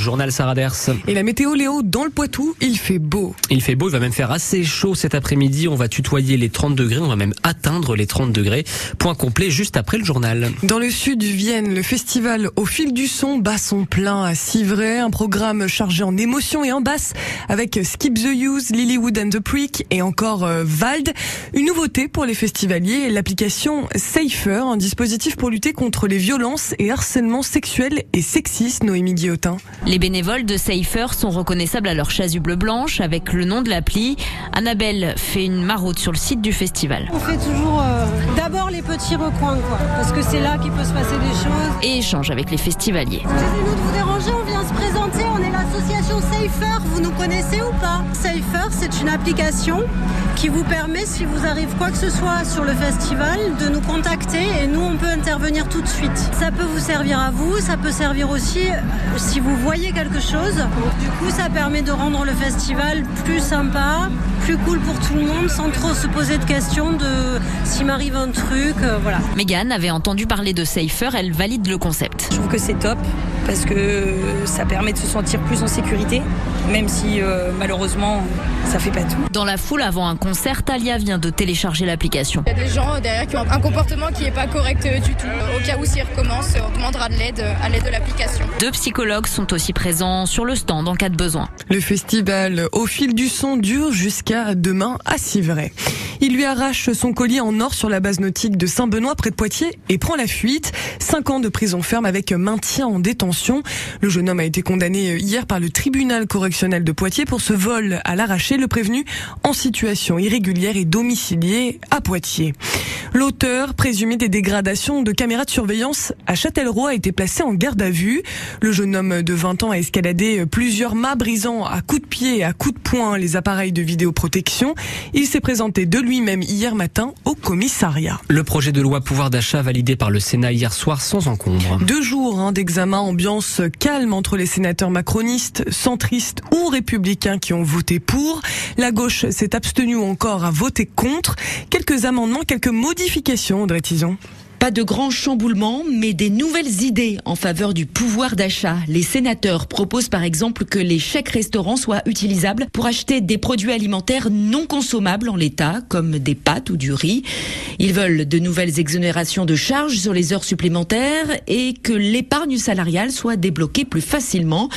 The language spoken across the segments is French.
journal Sarah Ders. Et la météo Léo, dans le Poitou, il fait beau. Il fait beau, il va même faire assez chaud cet après-midi. On va tutoyer les 30 degrés, on va même atteindre les 30 degrés. Point complet juste après le journal. Dans le sud Vienne, le festival Au fil du son bat son plein à Civray, un programme chargé en émotion et en basse avec Skip the Use, Lilywood and the Prick et encore euh, Vald. Une nouveauté pour les festivaliers, l'application Safer, un dispositif pour lutter contre les violences et harcèlement sexuel et sexiste, Noémie Guillotin. Les bénévoles de Safer sont reconnaissables à leur chasuble blanche avec le nom de l'appli. Annabelle fait une maraude sur le site du festival. On fait toujours euh, d'abord les petits recoins, quoi, parce que c'est là qu'il peut se passer des choses. Et échange avec les festivaliers. Excusez-nous de vous déranger, on vient se présenter, on est l'association Safer, vous nous connaissez ou pas Safer, c'est une application qui vous permet, si vous arrive quoi que ce soit sur le festival, de nous contacter et nous, on peut intervenir tout de suite. Ça peut vous servir à vous, ça peut servir aussi euh, si vous voyez quelque chose. Du coup, ça permet de rendre le festival plus sympa, plus cool pour tout le monde, sans trop se poser de questions de s'il m'arrive un truc, euh, voilà. Megan avait entendu parler de Safer, elle valide le concept. Je trouve que c'est top parce que ça permet de se sentir plus en sécurité, même si euh, malheureusement ça fait pas tout. Dans la foule avant un concert, Talia vient de télécharger l'application. Il y a des gens derrière qui ont un comportement qui n'est pas correct du tout. Au cas où s'il recommence, on demandera de l'aide à l'aide de l'application. Deux psychologues sont aussi présents sur le stand en cas de besoin. Le festival Au fil du son dure jusqu'à demain à Civray. Il lui arrache son collier en or sur la base nautique de Saint-Benoît près de Poitiers et prend la fuite. Cinq ans de prison ferme avec maintien en détention. Le jeune homme a été condamné hier par le tribunal correctionnel de Poitiers pour ce vol à l'arraché. Le prévenu en situation irrégulière et domicilié à Poitiers. L'auteur présumé des dégradations de caméras de surveillance à Châtellerault a été placé en garde à vue. Le jeune homme de 20 ans a escaladé plusieurs mâts brisant à coups de pied et à coups de poing les appareils de vidéoprotection. Il s'est présenté de lui-même hier matin au commissariat. Le projet de loi pouvoir d'achat validé par le Sénat hier soir sans encombre. Deux jours hein, d'examen, ambiance calme entre les sénateurs macronistes, centristes ou républicains qui ont voté pour. La gauche s'est abstenue encore à voter contre. Quelques amendements, quelques modifications, Audrey Tison. Pas de grands chamboulements, mais des nouvelles idées en faveur du pouvoir d'achat. Les sénateurs proposent par exemple que les chèques restaurants soient utilisables pour acheter des produits alimentaires non consommables en l'état, comme des pâtes ou du riz. Ils veulent de nouvelles exonérations de charges sur les heures supplémentaires et que l'épargne salariale soit débloquée plus facilement.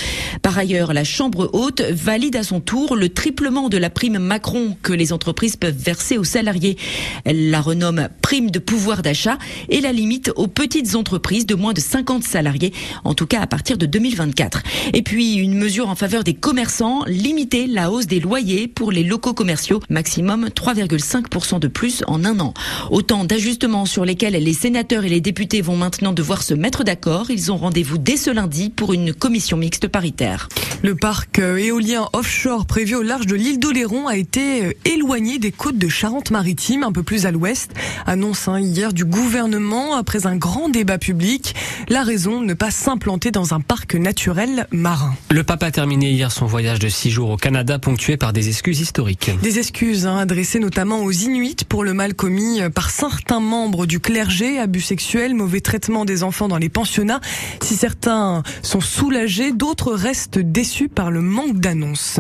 Par ailleurs, la Chambre haute valide à son tour le triplement de la prime Macron que les entreprises peuvent verser aux salariés. Elle la renomme prime de pouvoir d'achat et la limite aux petites entreprises de moins de 50 salariés, en tout cas à partir de 2024. Et puis une mesure en faveur des commerçants, limiter la hausse des loyers pour les locaux commerciaux, maximum 3,5% de plus en un an. Autant d'ajustements sur lesquels les sénateurs et les députés vont maintenant devoir se mettre d'accord. Ils ont rendez-vous dès ce lundi pour une commission mixte paritaire. Le parc éolien offshore prévu au large de l'île d'Oléron a été éloigné des côtes de Charente-Maritime, un peu plus à l'ouest. Annonce hein, hier du gouvernement après un grand débat public. La raison, ne pas s'implanter dans un parc naturel marin. Le pape a terminé hier son voyage de six jours au Canada, ponctué par des excuses historiques. Des excuses hein, adressées notamment aux Inuits pour le mal commis par certains membres du clergé, abus sexuels, mauvais traitement des enfants dans les pensionnats. Si certains sont soulagés, d'autres restent déçus par le manque d'annonces.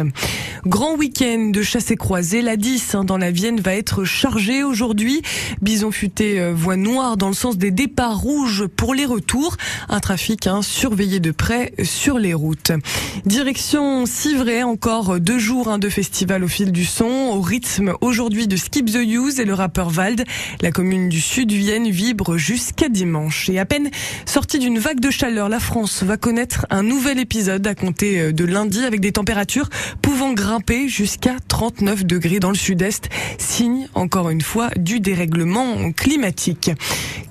Grand week-end de chasse et croisée, la 10 hein, dans la Vienne va être chargée aujourd'hui. Bison futé, euh, voie noire dans le sens des départs rouges pour les retours. Un trafic hein, surveillé de près sur les routes. Direction Civray, encore deux jours hein, de festival au fil du son, au rythme aujourd'hui de Skip the Use et le rappeur Vald. La commune du Sud Vienne vibre jusqu'à dimanche. Et à peine sortie d'une vague de chaleur, la France va connaître un nouvel épisode à compter euh, de lundi avec des températures pouvant grimper jusqu'à 39 degrés dans le sud-est, signe encore une fois du dérèglement climatique.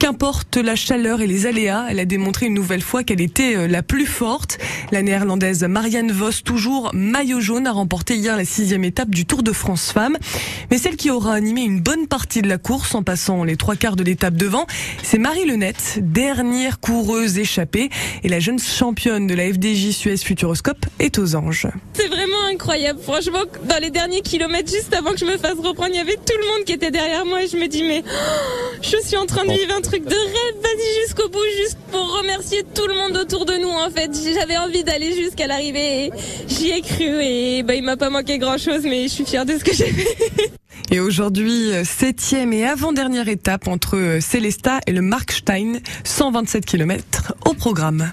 Qu'importe la chaleur et les aléas, elle a démontré une nouvelle fois qu'elle était euh, la plus forte. La néerlandaise Marianne Vos, toujours maillot jaune, a remporté hier la sixième étape du Tour de France Femmes. Mais celle qui aura animé une bonne partie de la course en passant les trois quarts de l'étape devant, c'est Marie Lenette, dernière coureuse échappée. Et la jeune championne de la FDJ Suez Futuroscope est aux anges. Incroyable. Franchement, dans les derniers kilomètres, juste avant que je me fasse reprendre, il y avait tout le monde qui était derrière moi et je me dis mais oh, je suis en train de vivre un truc de rêve. Vas-y jusqu'au bout, juste pour remercier tout le monde autour de nous. En fait, j'avais envie d'aller jusqu'à l'arrivée. J'y ai cru et bah il m'a pas manqué grand chose, mais je suis fière de ce que j'ai fait. Et aujourd'hui, septième et avant-dernière étape entre Célesta et le Markstein, 127 km au programme.